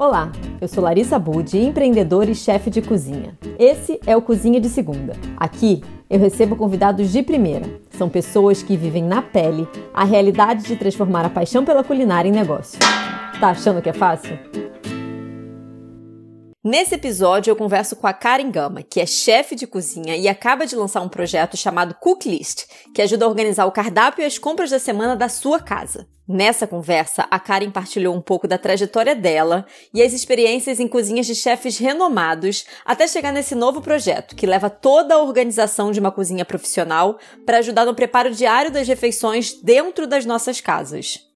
Olá, eu sou Larissa Budi, empreendedora e chefe de cozinha. Esse é o Cozinha de Segunda. Aqui eu recebo convidados de primeira. São pessoas que vivem na pele a realidade de transformar a paixão pela culinária em negócio. Tá achando que é fácil? Nesse episódio eu converso com a Karen Gama, que é chefe de cozinha e acaba de lançar um projeto chamado Cooklist, que ajuda a organizar o cardápio e as compras da semana da sua casa. Nessa conversa, a Karen partilhou um pouco da trajetória dela e as experiências em cozinhas de chefes renomados até chegar nesse novo projeto, que leva toda a organização de uma cozinha profissional para ajudar no preparo diário das refeições dentro das nossas casas.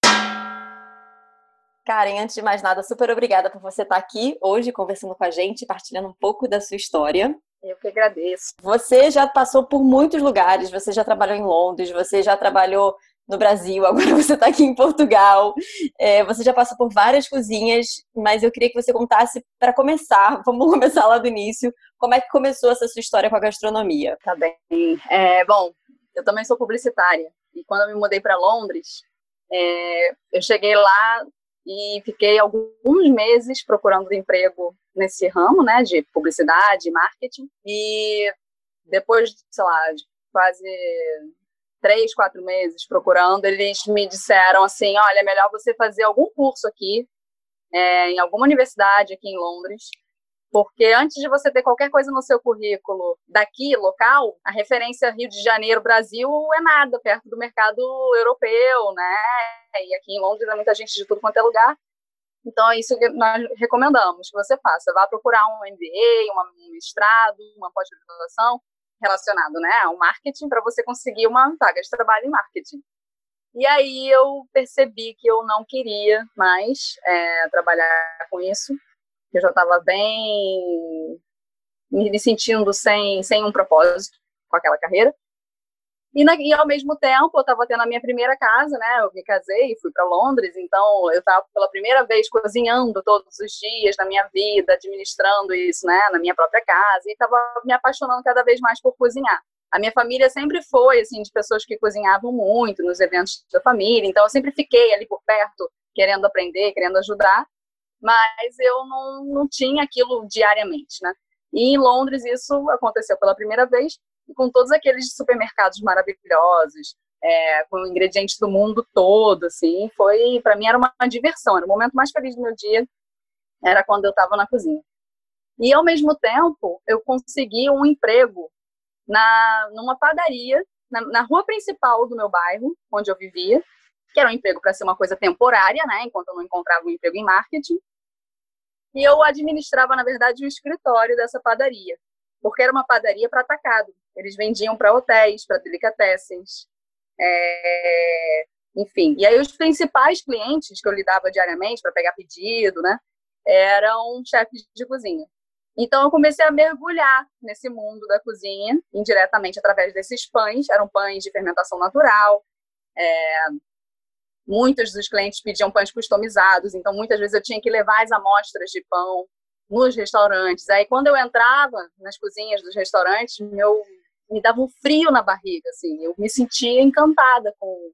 Karen, antes de mais nada, super obrigada por você estar aqui hoje conversando com a gente, partilhando um pouco da sua história. Eu que agradeço. Você já passou por muitos lugares, você já trabalhou em Londres, você já trabalhou no Brasil, agora você está aqui em Portugal. É, você já passou por várias cozinhas, mas eu queria que você contasse para começar, vamos começar lá do início, como é que começou essa sua história com a gastronomia? Tá bem. É, bom, eu também sou publicitária e quando eu me mudei para Londres, é, eu cheguei lá e fiquei alguns meses procurando emprego nesse ramo, né, de publicidade, marketing, e depois, sei lá, de quase três, quatro meses procurando, eles me disseram assim, olha, é melhor você fazer algum curso aqui, é, em alguma universidade aqui em Londres, porque antes de você ter qualquer coisa no seu currículo daqui, local, a referência Rio de Janeiro, Brasil, é nada perto do mercado europeu, né? E aqui em Londres há muita gente de tudo quanto é lugar. Então, é isso que nós recomendamos que você faça. Vá procurar um MBA, um mestrado, uma pós-graduação relacionado né, ao marketing para você conseguir uma vaga de trabalho em marketing. E aí eu percebi que eu não queria mais é, trabalhar com isso eu já estava bem me sentindo sem, sem um propósito com aquela carreira. E, na, e ao mesmo tempo, eu estava tendo a minha primeira casa, né? Eu me casei e fui para Londres, então eu estava pela primeira vez cozinhando todos os dias na minha vida, administrando isso, né? Na minha própria casa, e estava me apaixonando cada vez mais por cozinhar. A minha família sempre foi, assim, de pessoas que cozinhavam muito nos eventos da família, então eu sempre fiquei ali por perto, querendo aprender, querendo ajudar mas eu não, não tinha aquilo diariamente, né? E em Londres isso aconteceu pela primeira vez, com todos aqueles supermercados maravilhosos, é, com ingredientes do mundo todo, assim, foi, para mim era uma diversão, era o momento mais feliz do meu dia, era quando eu estava na cozinha. E ao mesmo tempo, eu consegui um emprego na numa padaria na, na rua principal do meu bairro, onde eu vivia, que era um emprego para ser uma coisa temporária, né, enquanto eu não encontrava um emprego em marketing. E eu administrava, na verdade, o escritório dessa padaria, porque era uma padaria para atacado. Eles vendiam para hotéis, para delicatessens, é... enfim. E aí os principais clientes que eu lidava diariamente para pegar pedido, né, eram chefes de cozinha. Então eu comecei a mergulhar nesse mundo da cozinha, indiretamente através desses pães. Eram pães de fermentação natural, é, Muitos dos clientes pediam pães customizados, então muitas vezes eu tinha que levar as amostras de pão nos restaurantes. Aí quando eu entrava nas cozinhas dos restaurantes, meu me dava um frio na barriga, assim. Eu me sentia encantada com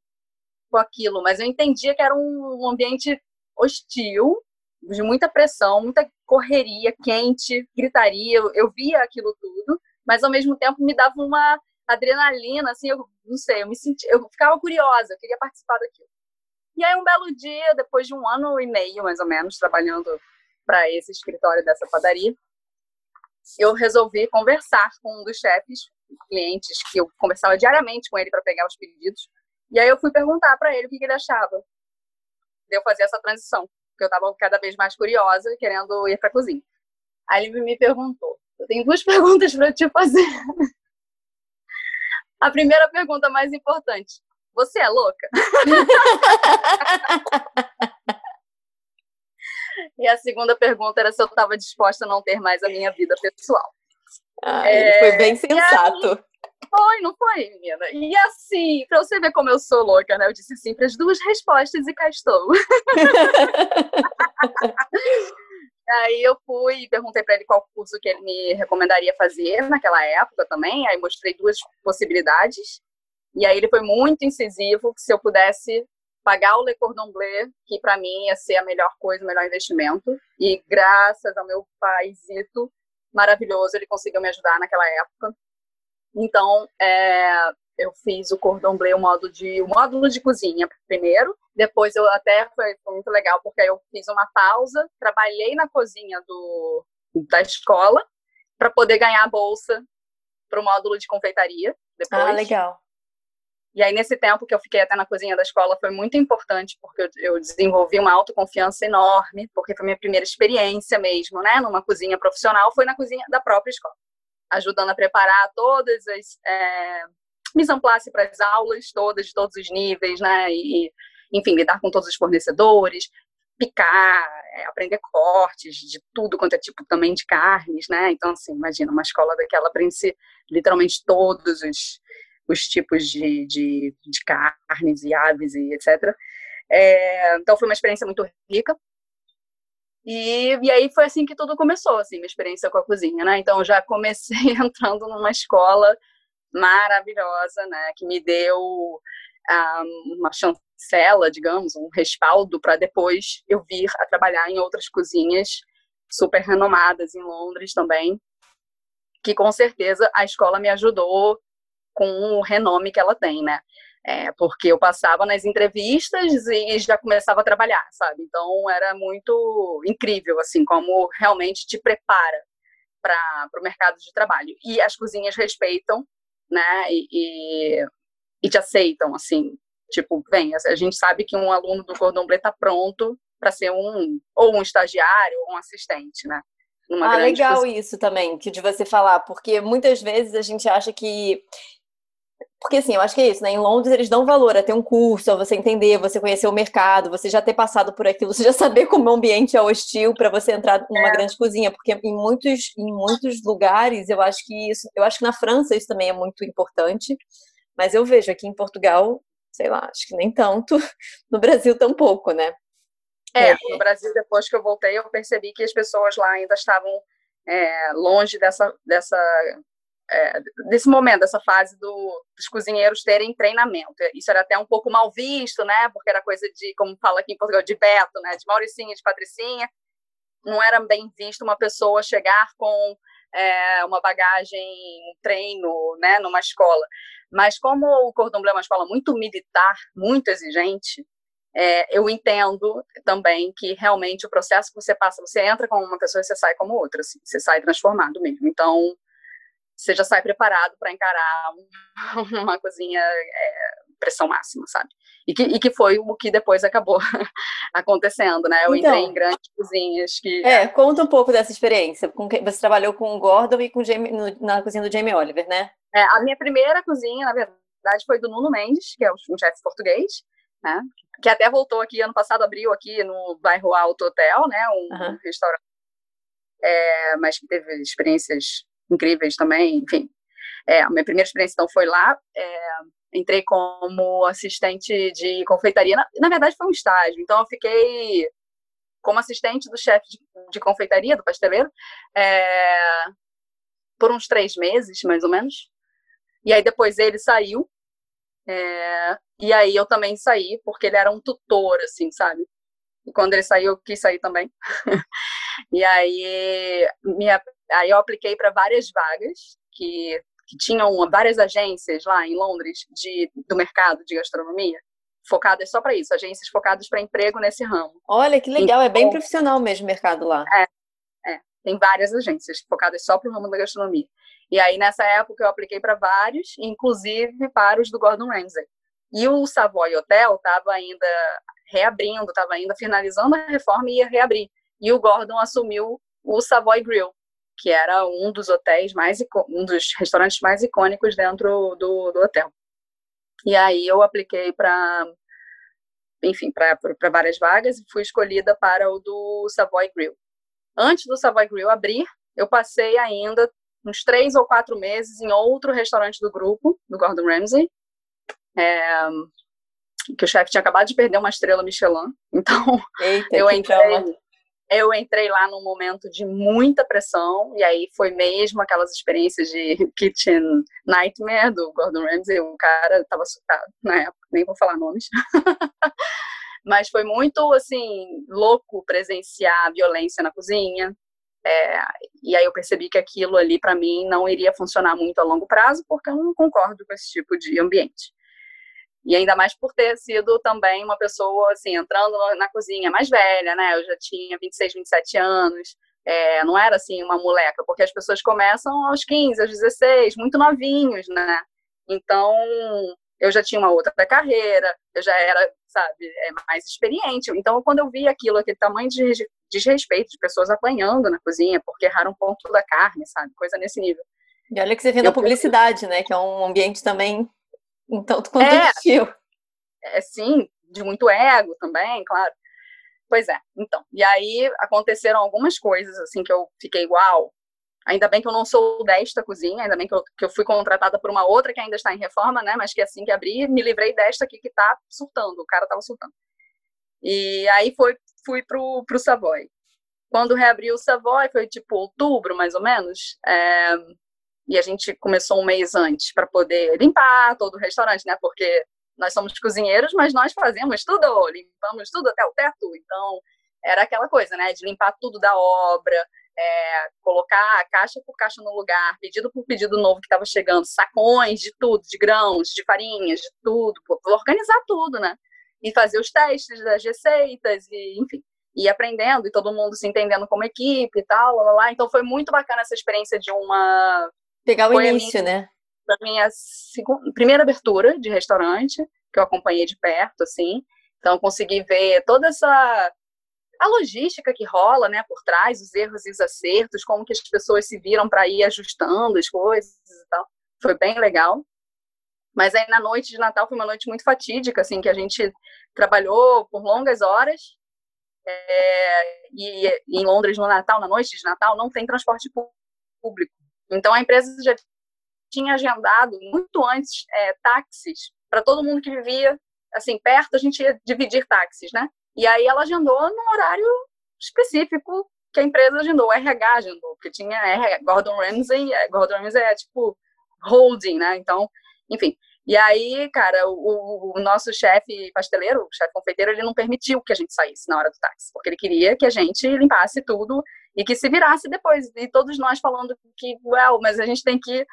com aquilo, mas eu entendia que era um ambiente hostil, de muita pressão, muita correria, quente, gritaria. Eu, eu via aquilo tudo, mas ao mesmo tempo me dava uma adrenalina, assim, eu não sei, eu me sentia, eu ficava curiosa, eu queria participar daquilo. E aí, um belo dia, depois de um ano e meio, mais ou menos, trabalhando para esse escritório dessa padaria, eu resolvi conversar com um dos chefes, clientes, que eu conversava diariamente com ele para pegar os pedidos. E aí eu fui perguntar para ele o que, ele achava de eu fazer essa transição, porque eu estava cada vez mais curiosa, querendo ir para a cozinha. Aí ele me perguntou: Eu tenho duas perguntas para te fazer. A primeira pergunta mais importante: você é louca? e a segunda pergunta era se eu estava disposta a não ter mais a minha vida pessoal. Ah, é, ele foi bem sensato. Aí, foi, não foi, menina? E assim, pra você ver como eu sou louca, né? Eu disse sim para as duas respostas e cá estou. Aí eu fui e perguntei para ele qual curso que ele me recomendaria fazer naquela época também. Aí mostrei duas possibilidades. E aí ele foi muito incisivo que se eu pudesse pagar o Le Cordon Bleu, que para mim ia ser a melhor coisa, o melhor investimento. E graças ao meu paizito maravilhoso, ele conseguiu me ajudar naquela época. Então, é, eu fiz o cordon bleu, o módulo de, o módulo de cozinha primeiro. Depois eu até foi, foi muito legal porque eu fiz uma pausa, trabalhei na cozinha do, da escola para poder ganhar a bolsa para o módulo de confeitaria. Depois. Ah, legal. E aí, nesse tempo que eu fiquei até na cozinha da escola, foi muito importante, porque eu, desenvolvi uma autoconfiança enorme, porque foi minha primeira experiência mesmo, né, numa cozinha profissional, foi na cozinha da própria escola, ajudando a preparar todas as é, mise en place para as aulas todas, de todos os níveis, né, e, enfim, lidar com todos os fornecedores, picar, é, aprender cortes de tudo quanto é tipo também de carnes, né, então, assim, imagina, uma escola daquela aprende literalmente todos os os tipos de, de, de carnes e aves e etc. É, então foi uma experiência muito rica. E, e aí foi assim que tudo começou, assim, minha experiência com a cozinha, né? Então já comecei entrando numa escola maravilhosa, né? Que me deu um, ah, uma chancela, digamos, um respaldo para depois eu vir a trabalhar em outras cozinhas super renomadas em Londres também, que com certeza a escola me ajudou com o renome que ela tem, né? É, porque eu passava nas entrevistas e já começava a trabalhar, sabe? Então era muito incrível, assim, como realmente te prepara para o mercado de trabalho. E as cozinhas respeitam, né? E, e, e, te aceitam, assim. Tipo, vem, a gente sabe que um aluno do Cordon Bleu está pronto para ser um ou um estagiário ou um assistente, né? ah, legal cozinha. isso também, que de você falar, porque muitas vezes a gente acha que porque assim, eu acho que é isso, né? Em Londres eles dão valor a ter um curso, a você entender, você conhecer o mercado, você já ter passado por aquilo, você já saber como o ambiente é hostil para você entrar numa é. grande cozinha, porque em muitos, em muitos lugares eu acho que isso, eu acho que na França isso também é muito importante, mas eu vejo aqui em Portugal, sei lá, acho que nem tanto, no Brasil tampouco, né? É, no Brasil depois que eu voltei eu percebi que as pessoas lá ainda estavam é, longe dessa, dessa é, desse momento, dessa fase do, dos cozinheiros terem treinamento. Isso era até um pouco mal visto, né? Porque era coisa de, como fala aqui em Portugal, de Beto, né? De Mauricinha, de Patricinha. Não era bem visto uma pessoa chegar com é, uma bagagem, um treino, né? Numa escola. Mas como o Cordon Bleu é uma escola muito militar, muito exigente, é, eu entendo também que realmente o processo que você passa, você entra como uma pessoa e você sai como outra, assim, você sai transformado mesmo. Então, você já sai preparado para encarar uma cozinha é, pressão máxima, sabe? E que, e que foi o que depois acabou acontecendo, né? Eu então, entrei em grandes cozinhas que... É, conta um pouco dessa experiência. Você trabalhou com o Gordon e com Jamie, na cozinha do Jamie Oliver, né? É, a minha primeira cozinha, na verdade, foi do Nuno Mendes, que é um chefe português, né? Que até voltou aqui, ano passado abriu aqui no bairro Alto Hotel, né? Um, uhum. um restaurante. É, mas que teve experiências incríveis também, enfim. É, a minha primeira experiência, então, foi lá. É, entrei como assistente de confeitaria. Na, na, verdade, foi um estágio. Então, eu fiquei como assistente do chefe de, de, confeitaria, do pasteleiro, é, por uns três meses, mais ou menos. E aí, depois ele saiu. É, e aí, eu também saí, porque ele era um tutor, assim, sabe? E quando ele saiu, eu quis sair também. e aí, minha Aí eu apliquei para várias vagas que, que tinham várias agências lá em Londres de, do mercado de gastronomia focadas só para isso, agências focadas para emprego nesse ramo. Olha que legal, então, é bem então profissional mesmo o mercado lá. É, é, tem várias agências focadas só para o ramo da gastronomia. E aí nessa época eu apliquei para vários, inclusive para os do Gordon Ramsay. E o Savoy Hotel estava ainda reabrindo, estava ainda finalizando a reforma e ia reabrir. E o Gordon assumiu o Savoy Grill, que era um dos hotéis mais um dos restaurantes mais icônicos dentro do, do hotel. E aí eu apliquei para enfim, para várias vagas e fui escolhida para o do Savoy Grill. Antes do Savoy Grill abrir, eu passei ainda uns três ou quatro meses em outro restaurante do grupo, do Gordon Ramsay, é, que o chefe tinha acabado de perder uma estrela Michelin. Então, Eita, eu entrei, eu entrei lá num momento de muita pressão, e aí foi mesmo aquelas experiências de kitchen nightmare do Gordon Ramsay, o cara estava surtado na época. nem vou falar nomes. Mas foi muito, assim, louco presenciar a violência na cozinha. É, e aí eu percebi que aquilo ali, para mim, não iria funcionar muito a longo prazo, porque eu não concordo com esse tipo de ambiente. E ainda mais por ter sido também uma pessoa, assim, entrando na cozinha mais velha, né? Eu já tinha 26, 27 anos. É, não era, assim, uma moleca, porque as pessoas começam aos 15, aos 16, muito novinhos, né? Então, eu já tinha uma outra carreira, eu já era, sabe, é, mais experiente. Então, quando eu vi aquilo, aquele tamanho de desrespeito de pessoas apanhando na cozinha porque erraram um ponto da carne, sabe? Coisa nesse nível. E olha que você vê na publicidade, né? Que é um ambiente também um tanto quanto é. É, sim, de muito ego também, claro. Pois é, então. E aí aconteceram algumas coisas, assim, que eu fiquei, uau, Ainda bem que eu não sou desta cozinha, ainda bem que eu, que eu fui contratada por uma outra que ainda está em reforma, né? Mas que assim que abri, me livrei desta aqui que está surtando, o cara estava surtando. E aí foi, fui pro, pro Savoy. Quando reabriu o Savoy, foi tipo outubro, mais ou menos, é, e a gente começou um mês antes para poder limpar todo o restaurante, né? Porque nós somos cozinheiros, mas nós fazemos tudo, limpamos tudo até o teto. Então, era aquela coisa, né? De limpar tudo da obra, é, colocar caixa por caixa no lugar, pedido por pedido novo que estava chegando, sacões de tudo, de grãos, de farinhas, de tudo, organizar tudo, né? E fazer os testes das receitas, e enfim, e aprendendo, e todo mundo se entendendo como equipe e tal, lá, lá, lá. Então foi muito bacana essa experiência de uma. Pegar o início, minha, né? Foi a minha segunda, primeira abertura de restaurante, que eu acompanhei de perto, assim. Então consegui ver toda essa a logística que rola, né, por trás, os erros e os acertos, como que as pessoas se viram para ir ajustando as coisas e tal. Foi bem legal. Mas aí na noite de Natal foi uma noite muito fatídica, assim, que a gente trabalhou por longas horas. É, e, e em Londres no Natal, na noite de Natal, não tem transporte público. Então a empresa já tinha agendado muito antes é, táxis para todo mundo que vivia assim perto. A gente ia dividir táxis, né? E aí ela agendou no horário específico que a empresa agendou, o RH agendou, porque tinha RH, Gordon Ramsay, é, Gordon Ramsay é tipo holding, né? Então, enfim. E aí, cara, o, o nosso chefe pasteleiro, o chefe confeiteiro, ele não permitiu que a gente saísse na hora do táxi, porque ele queria que a gente limpasse tudo e que se virasse depois. E todos nós falando que, well, mas a gente tem que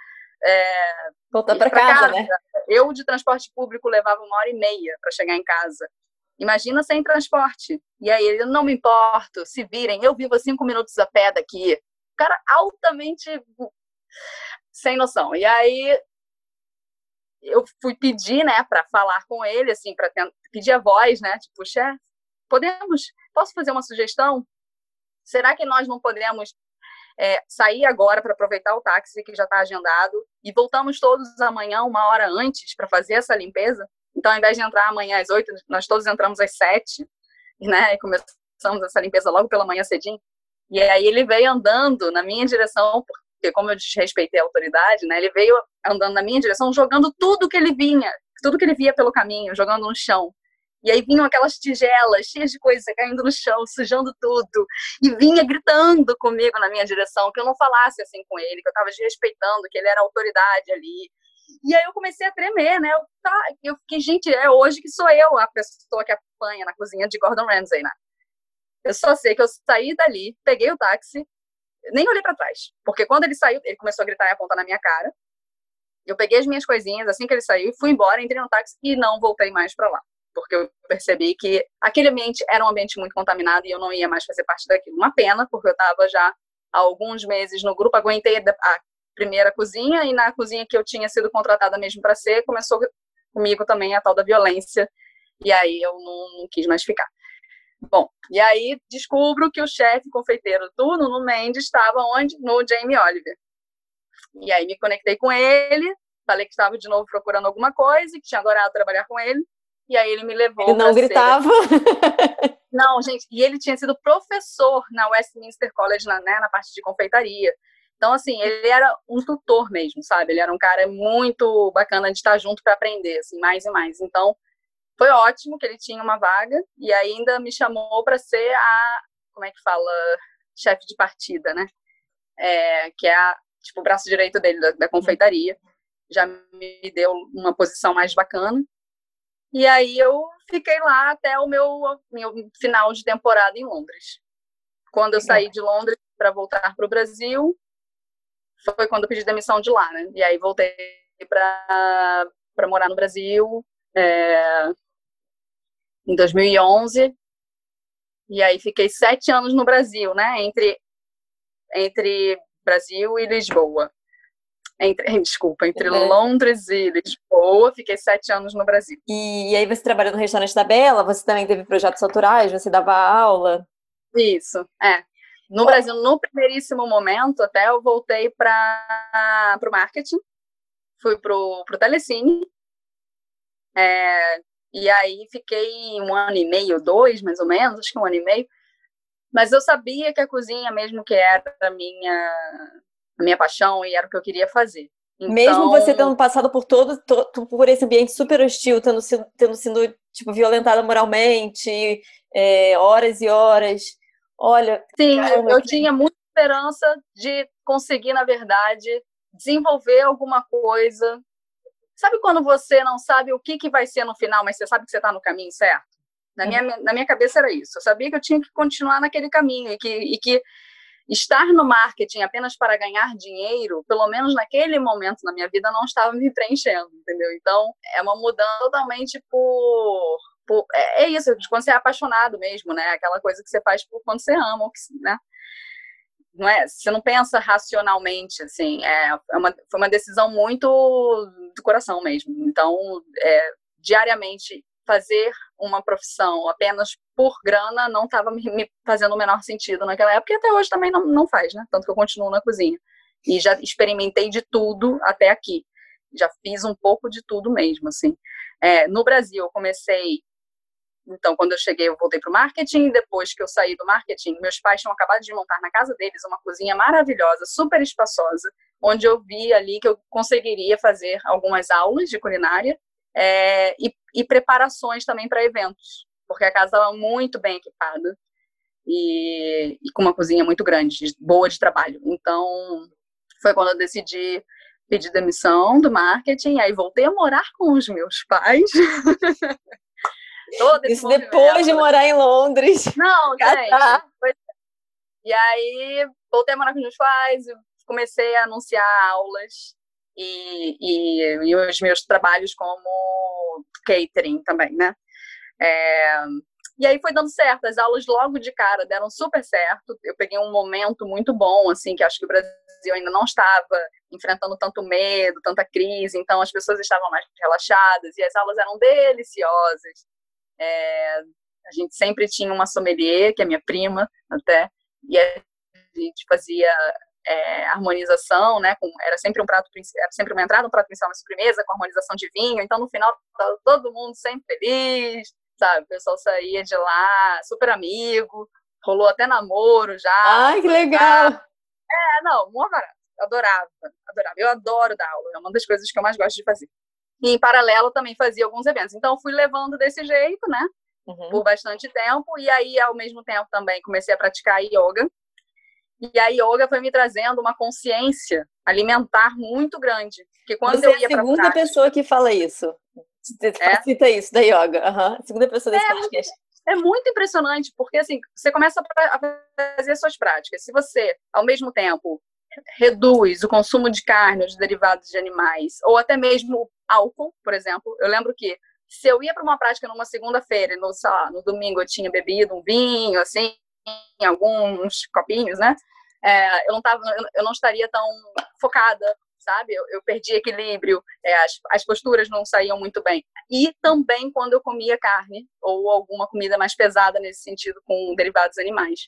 é, voltar para casa, casa, né? Eu de transporte público levava uma hora e meia para chegar em casa. Imagina sem transporte. E aí ele, não me importo, se virem, eu vivo cinco minutos a pé daqui. O cara altamente sem noção. E aí eu fui pedir, né, para falar com ele, assim, para pedir a voz, né, tipo, chefe, podemos, posso fazer uma sugestão? Será que nós não podemos é, sair agora para aproveitar o táxi que já está agendado e voltamos todos amanhã, uma hora antes, para fazer essa limpeza? Então, ao invés de entrar amanhã às oito, nós todos entramos às sete, né? E começamos essa limpeza logo pela manhã cedinho. E aí ele veio andando na minha direção, porque como eu desrespeitei a autoridade, né? Ele veio andando na minha direção, jogando tudo que ele vinha, tudo que ele via pelo caminho, jogando no chão. E aí vinham aquelas tigelas cheias de coisa caindo no chão, sujando tudo. E vinha gritando comigo na minha direção, que eu não falasse assim com ele, que eu estava desrespeitando, que ele era autoridade ali. E aí eu comecei a tremer, né? Eu, tá, eu fiquei, gente, é hoje que sou eu a pessoa que apanha na cozinha de Gordon Ramsay, né? Eu só sei que eu saí dali, peguei o táxi, nem olhei para trás, porque quando ele saiu, ele começou a gritar e apontar na minha cara. Eu peguei as minhas coisinhas assim que ele saiu, fui embora, entrei no táxi e não voltei mais para lá, porque eu percebi que aquele ambiente era um ambiente muito contaminado e eu não ia mais fazer parte daquilo. Uma pena, porque eu estava já há alguns meses no grupo, aguentei a primeira cozinha e na cozinha que eu tinha sido contratada mesmo para ser, começou comigo também a tal da violência e aí eu não, não, quis mais ficar. Bom, e aí descubro que o chefe confeiteiro do Nuno Mendes estava onde? No Jamie Oliver. E aí me conectei com ele, falei que estava de novo procurando alguma coisa, que tinha adorado trabalhar com ele, e aí ele me levou. Ele não gritava? Ser... Não, gente, e ele tinha sido professor na Westminster College, na, né, na parte de confeitaria. Então, assim, ele era um tutor mesmo, sabe? Ele era um cara muito bacana de estar junto para aprender, assim, mais e mais. Então, foi ótimo que ele tinha uma vaga e ainda me chamou para ser a, como é que fala, chefe de partida, né? É, que é a, tipo, o braço direito dele da, da confeitaria. Já me deu uma posição mais bacana. E aí eu fiquei lá até o meu, meu final de temporada em Londres. Quando eu saí de Londres para voltar para o Brasil, foi quando eu pedi demissão de lá, né? E aí voltei para morar no Brasil é, em 2011. E aí fiquei sete anos no Brasil, né? Entre, entre Brasil e Lisboa. Entre, desculpa, entre é. Londres e Lisboa, fiquei sete anos no Brasil. E, e, aí você trabalhou no restaurante da Bela, você também teve projetos autorais, você dava aula? Isso, é. No Brasil, no primeiríssimo momento, até eu voltei para o marketing, fui para o Telecine, é, e aí fiquei um ano e meio, dois mais ou menos, acho que um ano e meio, mas eu sabia que a cozinha mesmo que era a minha, a minha paixão e era o que eu queria fazer. Então... Mesmo você tendo passado por todo, todo, por esse ambiente super hostil, tendo sido, tendo sido tipo, violentada moralmente, é, horas e horas, Olha. Sim, caramba, eu, tinha muita esperança de conseguir, na verdade, desenvolver alguma coisa. Sabe quando você não sabe o que, que vai ser no final, mas você sabe que você está no caminho certo? Na minha, uhum. na minha cabeça era isso. Eu sabia que eu tinha que continuar naquele caminho e que, e que estar no marketing apenas para ganhar dinheiro, pelo menos naquele momento na minha vida, não estava me preenchendo, entendeu? Então, é uma mudança totalmente por por, é, é, isso, quando você é apaixonado mesmo, né? Aquela coisa que você faz por quando você ama, né? Não é, você não pensa racionalmente, assim, é, é uma, foi uma decisão muito do coração mesmo. Então, é, diariamente fazer uma profissão apenas por grana não estava me, fazendo o menor sentido naquela época e até hoje também não, não faz, né? Tanto que eu continuo na cozinha. E já experimentei de tudo até aqui. Já fiz um pouco de tudo mesmo, assim. É, no Brasil, eu comecei então, quando eu cheguei, eu voltei para o marketing. Depois que eu saí do marketing, meus pais tinham acabado de montar na casa deles uma cozinha maravilhosa, super espaçosa, onde eu vi ali que eu conseguiria fazer algumas aulas de culinária é, e, e, preparações também para eventos, porque a casa estava muito bem equipada e, e, com uma cozinha muito grande, boa de trabalho. Então, foi quando eu decidi pedir demissão do marketing, aí voltei a morar com os meus pais. Isso depois de morar em Londres. Não, gente. Foi... E aí, voltei a morar com os meus pais, comecei a anunciar aulas e, e, e os meus trabalhos como catering também, né? É, e aí foi dando certo, as aulas logo de cara deram super certo. Eu peguei um momento muito bom, assim, que acho que o Brasil ainda não estava enfrentando tanto medo, tanta crise, então as pessoas estavam mais relaxadas e as aulas eram deliciosas. É, a gente sempre tinha uma sommelier, que é minha prima até, e a gente fazia é, harmonização, né? Com, era sempre um prato era sempre uma entrada, um prato principal, uma sobremesa com harmonização de vinho. Então no final todo mundo sempre feliz, sabe? O pessoal saía de lá super amigo, rolou até namoro já. Ai que legal! É, não, muito barato. Adorava, adorava. Eu adoro dar aula, é uma das coisas que eu mais gosto de fazer. E em paralelo também fazia alguns eventos. Então fui levando desse jeito, né? Uhum. Por bastante tempo. E aí, ao mesmo tempo, também comecei a praticar yoga. E a yoga foi me trazendo uma consciência alimentar muito grande. Que quando Você eu ia é a segunda prática, pessoa que fala isso. É? Cita isso da yoga. Uhum. Segunda pessoa desse é, podcast. É muito impressionante, porque assim, você começa a fazer suas práticas. Se você, ao mesmo tempo, reduz o consumo de carne ou de derivados de animais, ou até mesmo álcool, por exemplo. Eu lembro que se eu ia para uma prática numa segunda-feira no, lá, no domingo eu tinha bebido um vinho, assim, alguns copinhos, né? É, eu, não tava, eu não estaria tão focada, sabe? Eu, eu perdi equilíbrio, é, as, as posturas não saíam muito bem. E também quando eu comia carne ou alguma comida mais pesada nesse sentido com derivados animais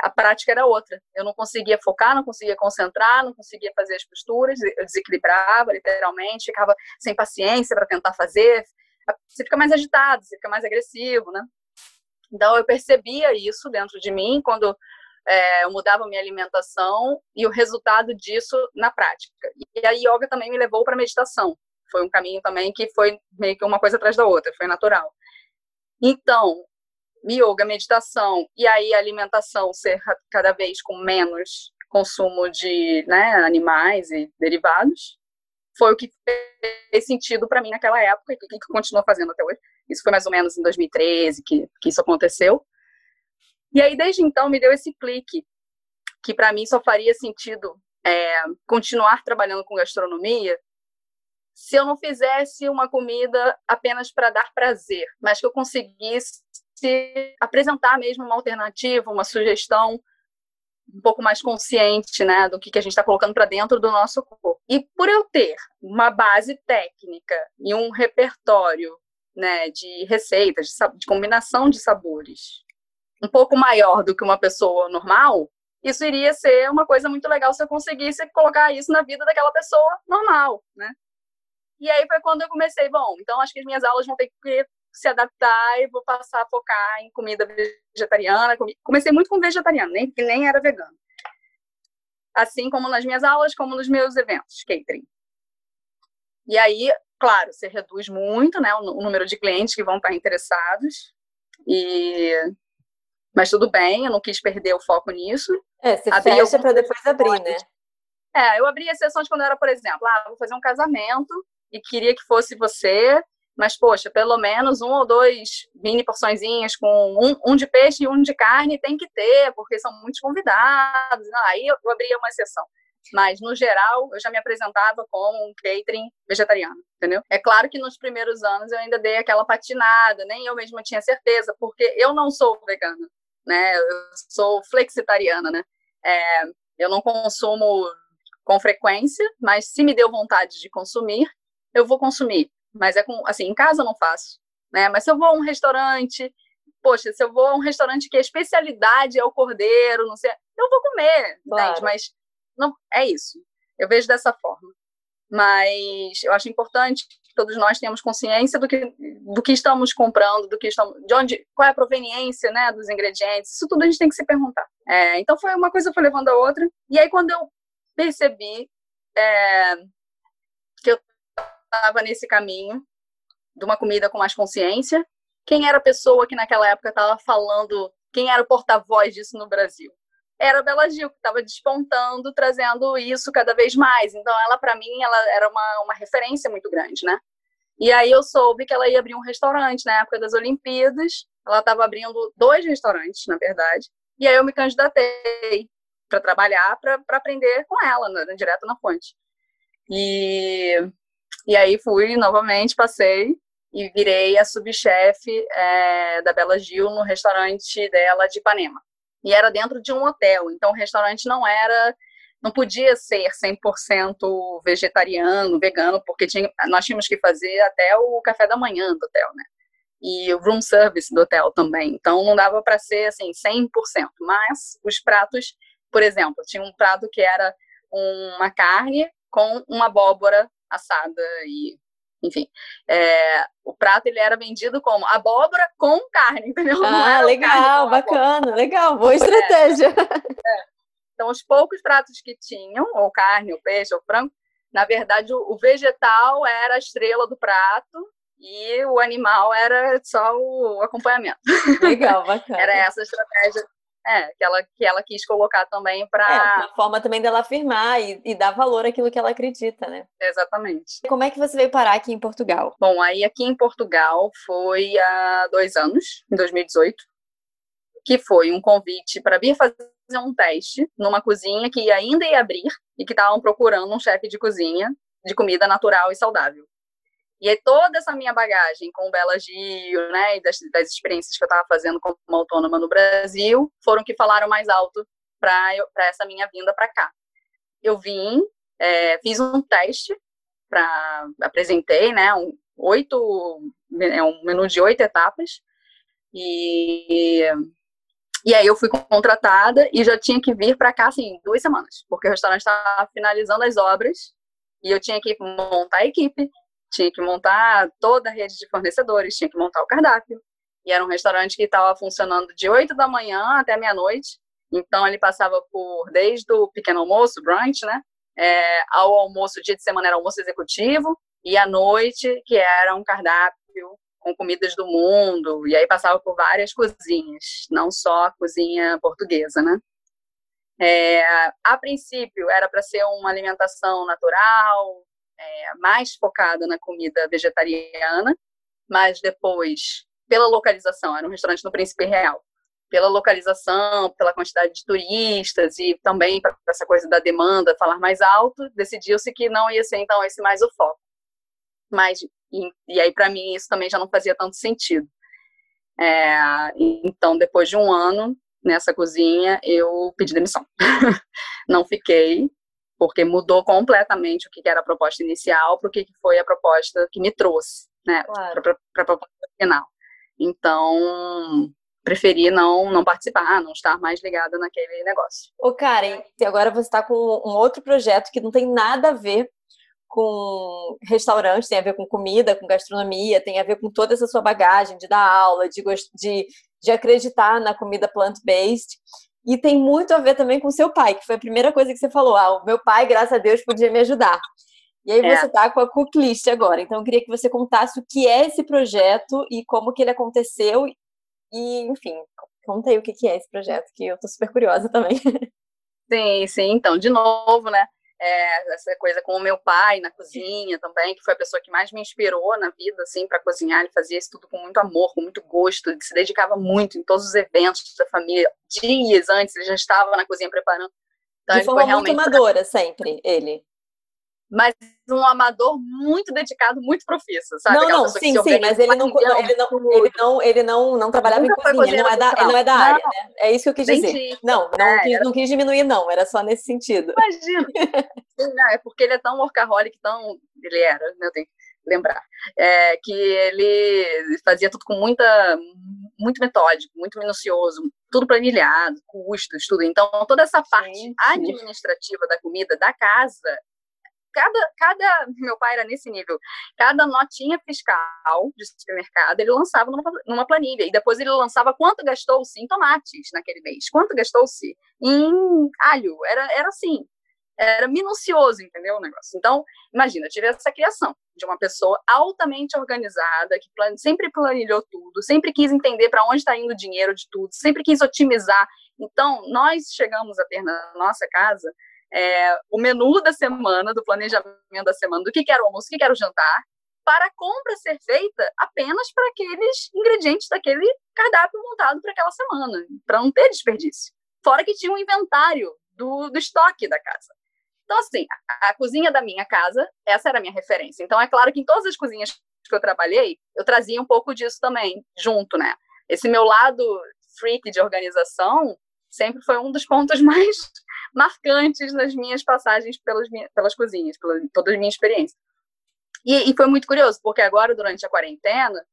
a prática era outra. Eu não conseguia focar, não conseguia concentrar, não conseguia fazer as posturas, eu desequilibrava literalmente, ficava sem paciência para tentar fazer. Você fica mais agitado, você fica mais agressivo, né? Então eu percebia isso dentro de mim quando é, eu mudava minha alimentação e o resultado disso na prática. E a yoga também me levou para a meditação. Foi um caminho também que foi meio que uma coisa atrás da outra, foi natural. Então, yoga, meditação e aí a alimentação ser cada vez com menos consumo de né, animais e derivados, foi o que fez sentido para mim naquela época e que continua fazendo até hoje, Isso foi mais ou menos em 2013 que, que isso aconteceu. E aí, desde então, me deu esse clique, que para mim só faria sentido é, continuar trabalhando com gastronomia se eu não fizesse uma comida apenas para dar prazer, mas que eu conseguisse apresentar mesmo uma alternativa, uma sugestão um pouco mais consciente, né, do que, que a gente está colocando para dentro do nosso corpo. E por eu ter uma base técnica e um repertório, né, de receitas, de, de combinação de sabores, um pouco maior do que uma pessoa normal, isso iria ser uma coisa muito legal se eu conseguisse colocar isso na vida daquela pessoa normal, né? E aí foi quando eu comecei, bom, então acho que as minhas aulas vão ter que se adaptar e vou passar a focar em comida vegetariana. Comecei muito com vegetariano, nem, nem era vegano. Assim como nas minhas aulas, como nos meus eventos, catering. E aí, claro, você reduz muito né, o número de clientes que vão estar interessados. E... Mas tudo bem, eu não quis perder o foco nisso. É, você abri fecha para depois abrir, né? É, eu abri exceções quando era, por exemplo, ah, vou fazer um casamento e queria que fosse você, mas, poxa, pelo menos um ou dois mini porçõezinhas com um, um de peixe e um de carne tem que ter, porque são muitos convidados. Não, aí eu, eu abria uma exceção. Mas, no geral, eu já me apresentava como um catering vegetariano, entendeu? É claro que nos primeiros anos eu ainda dei aquela patinada, nem eu mesma tinha certeza, porque eu não sou vegana, né? Eu sou flexitariana, né? É, eu não consumo com frequência, mas se me deu vontade de consumir, eu vou consumir. Mas é com, assim, em casa eu não faço, né? Mas se eu vou a um restaurante, poxa, se eu vou a um restaurante que a especialidade é o cordeiro, não sei, eu vou comer, claro. entende? Mas não, é isso. Eu vejo dessa forma. Mas eu acho importante que todos nós tenhamos consciência do que, do que estamos comprando, do que estamos, de onde, qual é a proveniência, né, dos ingredientes. Isso tudo a gente tem que se perguntar. É, então foi uma coisa foi levando a outra. E aí quando eu percebi é, que eu estava nesse caminho de uma comida com mais consciência. Quem era a pessoa que naquela época estava falando, quem era o porta-voz disso no Brasil? Era a Bela Gil, que estava despontando, trazendo isso cada vez mais. Então, ela, para mim, ela era uma, uma referência muito grande, né? E aí eu soube que ela ia abrir um restaurante na época das Olimpíadas. Ela estava abrindo dois restaurantes, na verdade. E aí eu me candidatei para trabalhar, para aprender com ela, né, direto na fonte. E e aí fui novamente, passei e virei a subchefe é, da Bela Gil no restaurante dela de Ipanema. E era dentro de um hotel, então o restaurante não era, não podia ser 100% vegetariano, vegano, porque tinha, nós tínhamos que fazer até o café da manhã do hotel, né? E o room service do hotel também. Então não dava para ser assim 100%, mas os pratos, por exemplo, tinha um prato que era uma carne com uma abóbora assada e enfim, é, o prato ele era vendido como abóbora com carne, entendeu? Ah, legal, bacana, legal, boa estratégia. É, é. Então, os poucos pratos que tinham, ou carne, ou peixe, ou frango, na verdade, o, o vegetal era a estrela do prato e o animal era só o acompanhamento. Legal, bacana. era essa estratégia é, que ela, que ela quis colocar também para. É, uma forma também dela afirmar e, e, dar valor àquilo que ela acredita, né? Exatamente. Como é que você veio parar aqui em Portugal? Bom, aí aqui em Portugal foi há dois anos, em 2018, que foi um convite para vir fazer um teste numa cozinha que ainda ia abrir e que estavam procurando um chefe de cozinha de comida natural e saudável. E aí toda essa minha bagagem com o Bela Gil, né, e das, das experiências que eu estava fazendo como autônoma no Brasil, foram que falaram mais alto para essa minha vinda para cá. Eu vim, é, fiz um teste para apresentei, né, um oito, é um menu de oito etapas e e aí eu fui contratada e já tinha que vir para cá assim duas semanas, porque o restaurante estava finalizando as obras e eu tinha que montar a equipe, tinha que montar toda a rede de fornecedores, tinha que montar o cardápio. E era um restaurante que estava funcionando de 8 da manhã até meia-noite. Então ele passava por desde o pequeno almoço, brunch, né? É, ao almoço, dia de semana era almoço executivo, e à noite, que era um cardápio com comidas do mundo, e aí passava por várias cozinhas, não só a cozinha portuguesa, né? É, a princípio era para ser uma alimentação natural, é, mais focada na comida vegetariana, mas depois, pela localização, era um restaurante no Príncipe Real, pela localização, pela quantidade de turistas e também para essa coisa da demanda falar mais alto, decidiu-se que não ia ser então esse mais o foco. Mas e, e aí para mim isso também já não fazia tanto sentido. É, então depois de um ano nessa cozinha eu pedi demissão. não fiquei porque mudou completamente o que era a proposta inicial para o que foi a proposta que me trouxe, né, claro. para a proposta final. Então, preferi não, não participar, não estar mais ligada naquele negócio. Ô Karen, e agora você está com um outro projeto que não tem nada a ver com restaurante, tem a ver com comida, com gastronomia, tem a ver com toda essa sua bagagem de dar aula, de, de, de acreditar na comida plant-based. E tem muito a ver também com seu pai, que foi a primeira coisa que você falou. Ah, o meu pai, graças a Deus, podia me ajudar. E aí é. você está com a Cooklist agora. Então eu queria que você contasse o que é esse projeto e como que ele aconteceu e, enfim, conta aí o que, é esse projeto, que eu tô super curiosa também. Sim, sim. Então, de novo, né? É, essa coisa com o meu pai na cozinha também, que foi a pessoa que mais me inspirou na vida, assim, para cozinhar. Ele fazia isso tudo com muito amor, com muito gosto, ele se dedicava muito em todos os eventos da família. Dias antes, ele já estava na cozinha preparando. Então, de forma muito amadora, sempre, ele mas um amador muito dedicado, muito profissa, sabe? Não, Aquela não, sim, sim, mas ele não, não, ele não, ele não, ele não, não trabalhava em cozinha, ele não é da, ele não é da não. área, né? É isso que eu quis dizer. Entendi. Não, não, é, quis, era... não quis diminuir, não, era só nesse sentido. Imagina. é porque ele é tão workaholic, tão. Ele era, né? Eu tenho que lembrar. É, que ele fazia tudo com muita. muito metódico, muito minucioso, tudo planilhado, custos, tudo. Então, toda essa parte administrativa da comida da casa cada, cada, meu pai era nesse nível, cada notinha fiscal de supermercado ele lançava numa, numa planilha, e depois ele lançava quanto gastou-se em tomates naquele mês, quanto gastou-se em alho, era, era assim, era minucioso, entendeu o negócio? Então, imagina, eu tive essa criação de uma pessoa altamente organizada, que plan sempre planilhou tudo, sempre quis entender para onde está indo o dinheiro de tudo, sempre quis otimizar. Então, nós chegamos a ter na nossa casa é, o menu da semana, do planejamento da semana, do que, que era o almoço, o que, que era o jantar, para a compra ser feita apenas para aqueles ingredientes daquele cardápio montado para aquela semana, para não ter desperdício. Fora que tinha um inventário do, do estoque da casa. Então, assim, a, a, cozinha da minha casa, essa era a minha referência. Então, é claro que em todas as cozinhas que eu trabalhei, eu trazia um pouco disso também, junto, né? Esse meu lado freak de organização sempre foi um dos pontos mais marcantes nas minhas passagens pelas, pelas cozinhas, pela toda a minha experiência. E, e foi muito curioso, porque agora, durante a quarentena,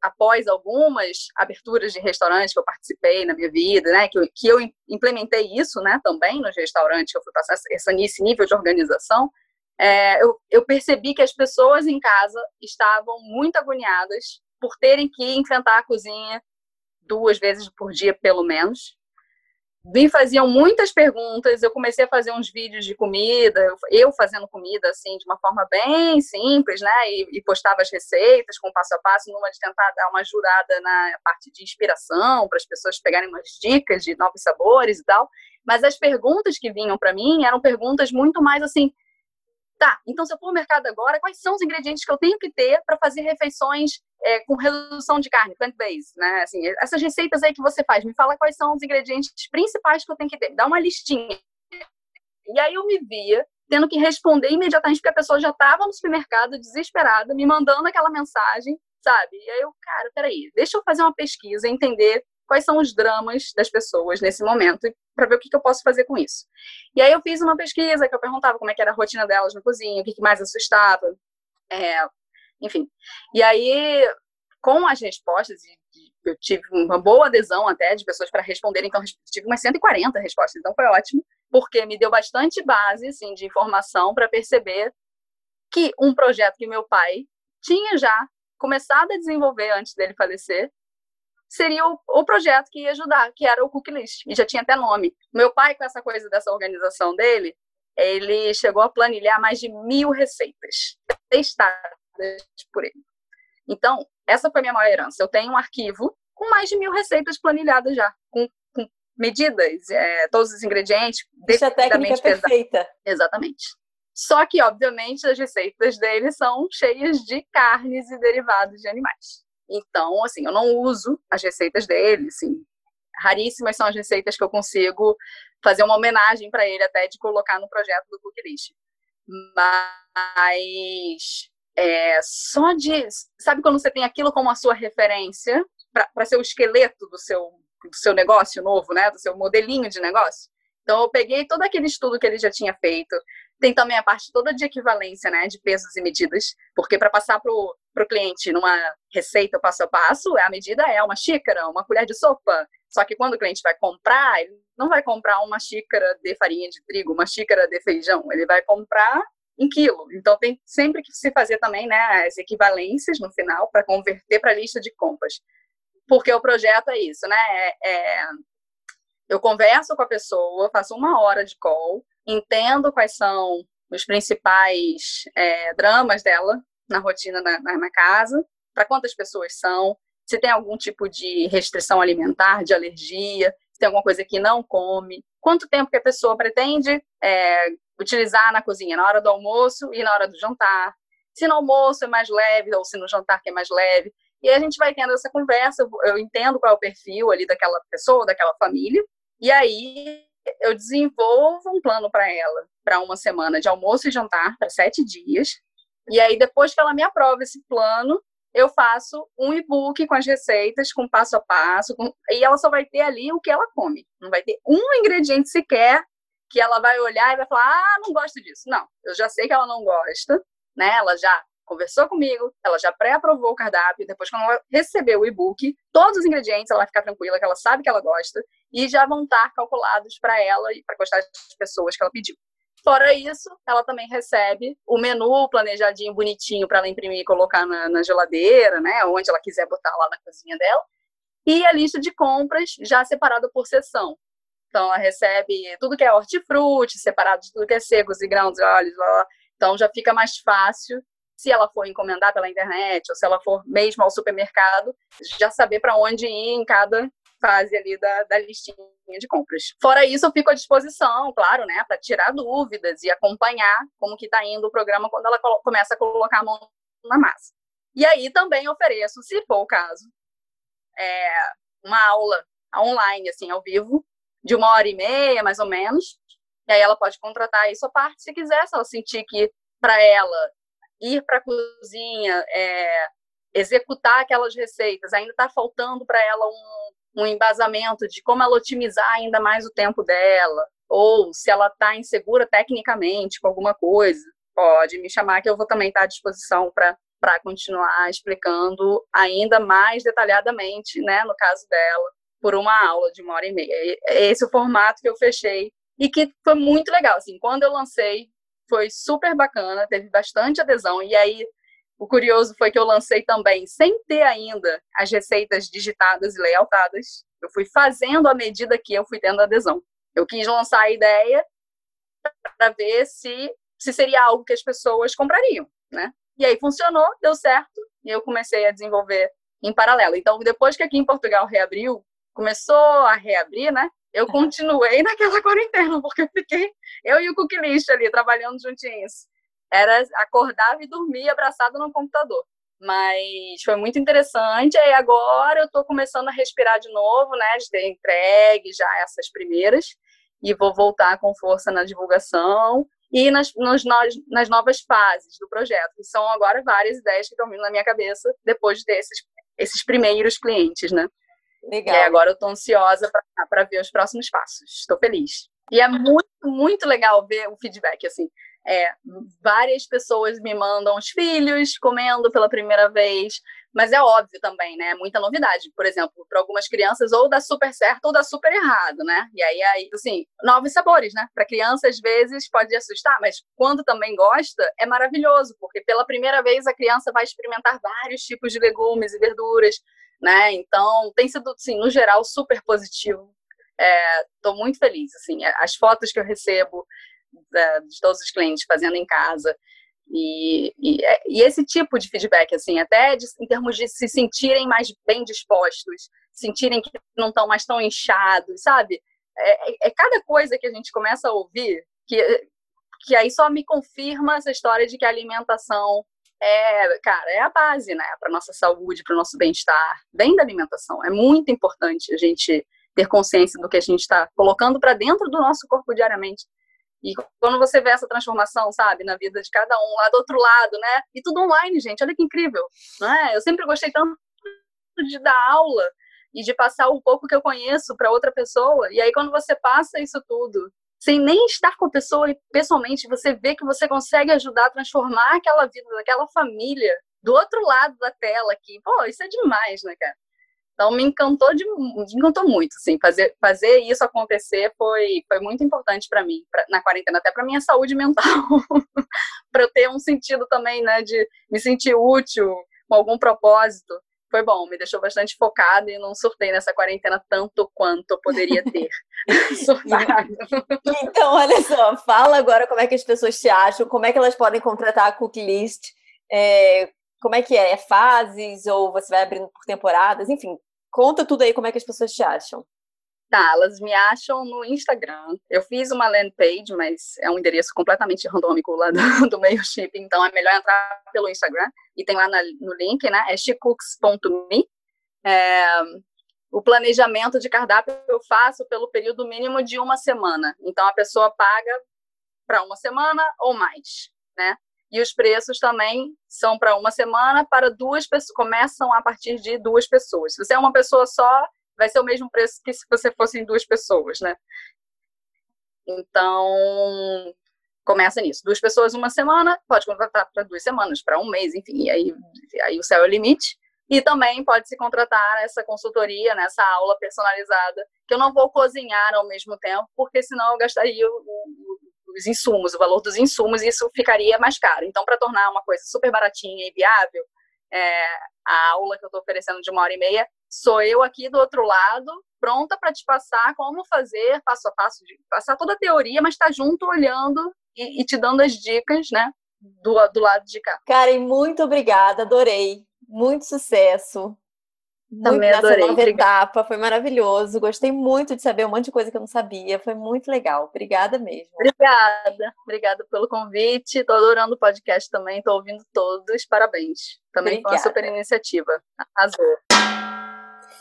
após algumas aberturas de restaurantes que eu participei na minha vida, né, que eu, que eu implementei isso, né, também nos restaurantes, que eu fui passar esse, esse nível de organização, é, eu, eu percebi que as pessoas em casa estavam muito agoniadas por terem que enfrentar a cozinha duas vezes por dia, pelo menos, me faziam muitas perguntas, eu comecei a fazer uns vídeos de comida, eu fazendo comida assim de uma forma bem simples, né? E, e postava as receitas com passo a passo, numa de tentar dar uma ajudada na parte de inspiração, para as pessoas pegarem umas dicas de novos sabores e tal. Mas as perguntas que vinham para mim eram perguntas muito mais assim, tá, então se eu for no mercado agora, quais são os ingredientes que eu tenho que ter para fazer refeições é, com redução de carne, plant-based, né? Assim, essas receitas aí que você faz, me fala quais são os ingredientes principais que eu tenho que ter, dá uma listinha. E aí eu me via tendo que responder imediatamente, porque a pessoa já estava no supermercado, desesperada, me mandando aquela mensagem, sabe? E aí eu, cara, peraí, deixa eu fazer uma pesquisa, entender quais são os dramas das pessoas nesse momento para ver o que, que, eu posso fazer com isso. E aí eu fiz uma pesquisa que eu perguntava como é que era a rotina delas na cozinha, o que, que mais assustava, é, enfim. E aí, com as respostas, eu tive uma boa adesão até de pessoas para responderem, então tive umas 140 respostas, então foi ótimo, porque me deu bastante base assim, de informação para perceber que um projeto que meu pai tinha já começado a desenvolver antes dele falecer seria o, o projeto que ia ajudar, que era o Cooklist, e já tinha até nome. Meu pai, com essa coisa dessa organização dele, ele chegou a planilhar mais de mil receitas testadas por ele. Então, essa foi a minha maior herança. Eu tenho um arquivo com mais de mil receitas planilhadas já, com, com medidas, é, todos os ingredientes. Isso é técnica perfeita. Exatamente. Só que, obviamente, as receitas dele são cheias de carnes e derivados de animais. Então, assim, eu não uso as receitas dele, assim, raríssimas são as receitas que eu consigo fazer uma homenagem para ele até de colocar no projeto do Cooklist. Mas é, só de. Sabe quando você tem aquilo como a sua referência para ser o esqueleto do seu, do seu negócio novo, né? Do seu modelinho de negócio? Então, eu peguei todo aquele estudo que ele já tinha feito. Tem também a parte toda de equivalência, né? De pesos e medidas. Porque para passar para o cliente numa receita passo a passo, a medida é uma xícara, uma colher de sopa. Só que quando o cliente vai comprar, ele não vai comprar uma xícara de farinha de trigo, uma xícara de feijão. Ele vai comprar em quilo. Então tem sempre que se fazer também né, as equivalências no final para converter para a lista de compras. Porque o projeto é isso, né? É, é, eu converso com a pessoa, faço uma hora de call, entendo quais são os principais é, dramas dela na rotina na, na casa, para quantas pessoas são, se tem algum tipo de restrição alimentar, de alergia, se tem alguma coisa que não come, quanto tempo que a pessoa pretende é, utilizar na cozinha, na hora do almoço e na hora do jantar, se no almoço é mais leve ou se no jantar que é mais leve. E a gente vai tendo essa conversa, eu entendo qual é o perfil ali daquela pessoa, daquela família, e aí eu desenvolvo um plano para ela, para uma semana de almoço e jantar, para sete dias. E aí, depois que ela me aprova esse plano, eu faço um e-book com as receitas, com passo a passo, com... e ela só vai ter ali o que ela come. Não vai ter um ingrediente sequer que ela vai olhar e vai falar: ah, não gosto disso. Não, eu já sei que ela não gosta, né? Ela já conversou comigo, ela já pré-aprovou o cardápio, depois quando ela receber o e-book, todos os ingredientes ela vai ficar tranquila, que ela sabe que ela gosta, e já vão estar calculados para ela e para gostar das pessoas que ela pediu. Fora isso, ela também recebe o menu planejadinho, bonitinho, para ela imprimir e colocar na, na, geladeira, né? Onde ela quiser botar lá na cozinha dela. E a lista de compras já separada por seção. Então, ela recebe tudo que é hortifruti, separado de tudo que é secos e grãos e óleos. Lá. Então, já fica mais fácil se ela for encomendar pela internet ou se ela for mesmo ao supermercado, já saber para onde ir em cada fase ali da, da listinha de compras. Fora isso, eu fico à disposição, claro, né, para tirar dúvidas e acompanhar como que está indo o programa quando ela começa a colocar a mão na massa. E aí também ofereço, se for o caso, é, uma aula online, assim, ao vivo, de uma hora e meia, mais ou menos. E aí ela pode contratar isso à parte se quiser, se ela sentir que para ela ir para a cozinha, é, executar aquelas receitas, ainda está faltando para ela um, um embasamento de como ela otimizar ainda mais o tempo dela, ou se ela está insegura tecnicamente com alguma coisa, pode me chamar que eu vou também estar tá à disposição para continuar explicando ainda mais detalhadamente, né, no caso dela, por uma aula de uma hora e meia. Esse é o formato que eu fechei e que foi muito legal. Assim, quando eu lancei, foi super bacana, teve bastante adesão. E aí, o curioso foi que eu lancei também sem ter ainda as receitas digitadas e layoutadas. Eu fui fazendo à medida que eu fui tendo adesão. Eu quis lançar a ideia para ver se, se seria algo que as pessoas comprariam, né? E aí funcionou, deu certo, e eu comecei a desenvolver em paralelo. Então, depois que aqui em Portugal reabriu, começou a reabrir, né? Eu continuei naquela quarentena, porque eu fiquei, eu e o cooklist ali, trabalhando juntinhos. Era, acordava e dormia abraçado no computador. Mas foi muito interessante. E agora eu estou começando a respirar de novo, né? De ter entregue já essas primeiras. E vou voltar com força na divulgação e nas, nos, nas novas fases do projeto, que são agora várias ideias que estão vindo na minha cabeça depois desses esses primeiros clientes, né? Legal. E agora eu estou ansiosa para ver os próximos passos. Estou feliz. E é muito, muito legal ver o feedback, assim. É, várias pessoas me mandam os filhos comendo pela primeira vez, mas é óbvio também, né? Muita novidade. Por exemplo, para algumas crianças, ou dá super certo ou dá super errado, né? E aí, aí assim, novos sabores, né? Para criança, às vezes, pode assustar, mas quando também gosta, é maravilhoso, porque pela primeira vez a criança vai experimentar vários tipos de legumes e verduras, né? Então, tem sido, assim, no geral, super positivo. Estou é, muito feliz, assim, as fotos que eu recebo da, de todos os clientes fazendo em casa e, e, é, e, esse tipo de feedback, assim, até de, em termos de se sentirem mais bem dispostos, sentirem que não estão mais tão inchados, sabe? É, é, é, cada coisa que a gente começa a ouvir que que aí só me confirma essa história de que a alimentação é, cara, é a base, né, para nossa saúde, para o nosso bem-estar. Vem da alimentação. É muito importante a gente ter consciência do que a gente está colocando para dentro do nosso corpo diariamente. E quando você vê essa transformação, sabe, na vida de cada um, lá do outro lado, né? E tudo online, gente, olha que incrível, não é? Eu sempre gostei tanto de dar aula e de passar o pouco que eu conheço para outra pessoa. E aí quando você passa isso tudo, sem nem estar com a pessoa pessoalmente, você vê que você consegue ajudar a transformar aquela vida daquela família do outro lado da tela aqui. Pô, isso é demais, né, cara? Então me encantou de, me encantou muito, assim, fazer fazer isso acontecer foi foi muito importante para mim, pra, na quarentena até para minha saúde mental, para eu ter um sentido também, né, de me sentir útil com algum propósito. Foi bom, me deixou bastante focada e não surtei nessa quarentena tanto quanto eu poderia ter. então, olha só, fala agora como é que as pessoas te acham, como é que elas podem contratar a Cooklist, é, como é que é? É fases ou você vai abrindo por temporadas? Enfim, Conta tudo aí como é que as pessoas te acham. Tá, elas me acham no Instagram. Eu fiz uma landing page, mas é um endereço completamente randômico lá do, do MailChimp, então é melhor entrar pelo Instagram. E tem lá na, no link, né? É chicooks.me. É, o planejamento de cardápio eu faço pelo período mínimo de uma semana. Então a pessoa paga para uma semana ou mais, né? E os preços também são para uma semana, para duas pessoas, começam a partir de duas pessoas. Se você é uma pessoa só, vai ser o mesmo preço que se você fosse em duas pessoas, né? Então, começa nisso. Duas pessoas uma semana, pode contratar para duas semanas, para um mês, enfim, e aí, aí o céu é o limite. E também pode se contratar essa consultoria, nessa aula personalizada, que eu não vou cozinhar ao mesmo tempo, porque senão eu gastaria o, os insumos, o valor dos insumos, isso ficaria mais caro. Então, para tornar uma coisa super baratinha e viável, é, a aula que eu estou oferecendo de uma hora e meia, sou eu aqui do outro lado, pronta para te passar como fazer, passo a passo, passar toda a teoria, mas tá junto olhando e, e, te dando as dicas, né, do, do lado de cá. Karen, muito obrigada, adorei. Muito sucesso. Também muito adorei. nova etapa, foi maravilhoso. Gostei muito de saber um monte de coisa que eu não sabia. Foi muito legal. Obrigada mesmo. Obrigada. Obrigada pelo convite. Estou adorando o podcast também. Estou ouvindo todos. Parabéns. Também Obrigada. foi uma super iniciativa. Arrasou.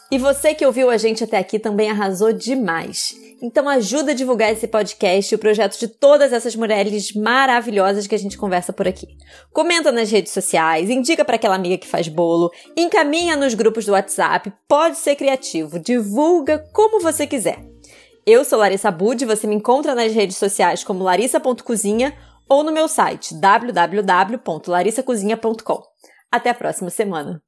E você que ouviu a gente até aqui também arrasou demais. Então ajuda a divulgar esse podcast e o projeto de todas essas mulheres maravilhosas que a gente conversa por aqui. Comenta nas redes sociais, indica para aquela amiga que faz bolo, encaminha nos grupos do WhatsApp, pode ser criativo, divulga como você quiser. Eu sou Larissa Bud, você me encontra nas redes sociais como larissa.cozinha ou no meu site www.larissacozinha.com. Até a próxima semana.